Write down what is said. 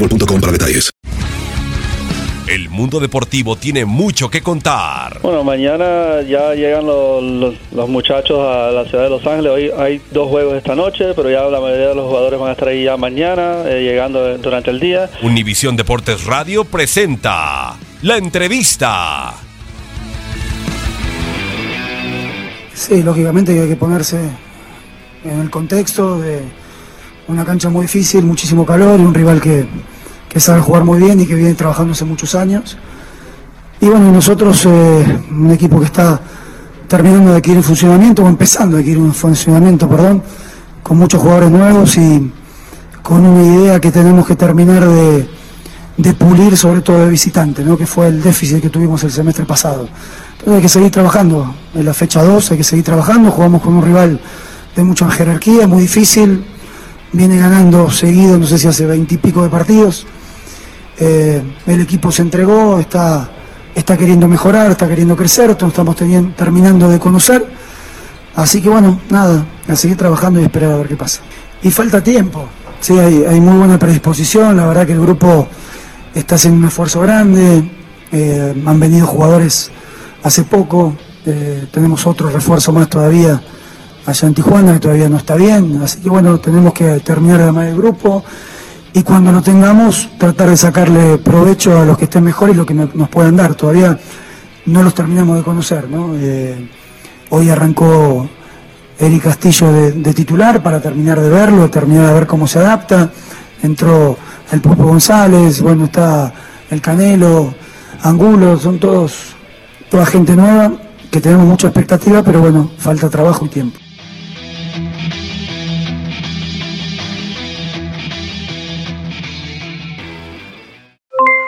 boostmobile.com para detalles. El mundo deportivo tiene mucho que contar. Bueno, mañana ya llegan los, los- los muchachos a la ciudad de Los Ángeles. Hoy hay dos juegos esta noche, pero ya la mayoría de los jugadores van a estar ahí ya mañana, eh, llegando durante el día. Univisión Deportes Radio presenta la entrevista. Sí, lógicamente hay que ponerse en el contexto de una cancha muy difícil, muchísimo calor un rival que, que sabe jugar muy bien y que viene trabajando hace muchos años. Y bueno, nosotros, eh, un equipo que está terminando de adquirir un funcionamiento, o empezando a adquirir un funcionamiento, perdón, con muchos jugadores nuevos y con una idea que tenemos que terminar de, de pulir, sobre todo de visitante, ¿no? que fue el déficit que tuvimos el semestre pasado. Entonces hay que seguir trabajando. En la fecha 2 hay que seguir trabajando. Jugamos con un rival de mucha jerarquía, muy difícil. Viene ganando seguido, no sé si hace veintipico de partidos. Eh, el equipo se entregó, está, está queriendo mejorar, está queriendo crecer, estamos terminando de conocer. Así que bueno, nada, a seguir trabajando y esperar a ver qué pasa. Y falta tiempo, sí, hay, hay muy buena predisposición, la verdad que el grupo está haciendo un esfuerzo grande, eh, han venido jugadores hace poco, eh, tenemos otro refuerzo más todavía allá en Tijuana que todavía no está bien, así que bueno, tenemos que terminar de armar el grupo y cuando lo tengamos tratar de sacarle provecho a los que estén mejor y lo que no- nos puedan dar. Todavía no los terminamos de conocer, ¿no? Eh, hoy arrancó Eric Castillo de, titular para terminar de verlo, terminar de ver cómo se adapta. Entró el Pulpo González, bueno, está el Canelo, Angulo, son todos, toda gente nueva que tenemos mucha expectativa, pero bueno, falta trabajo y tiempo.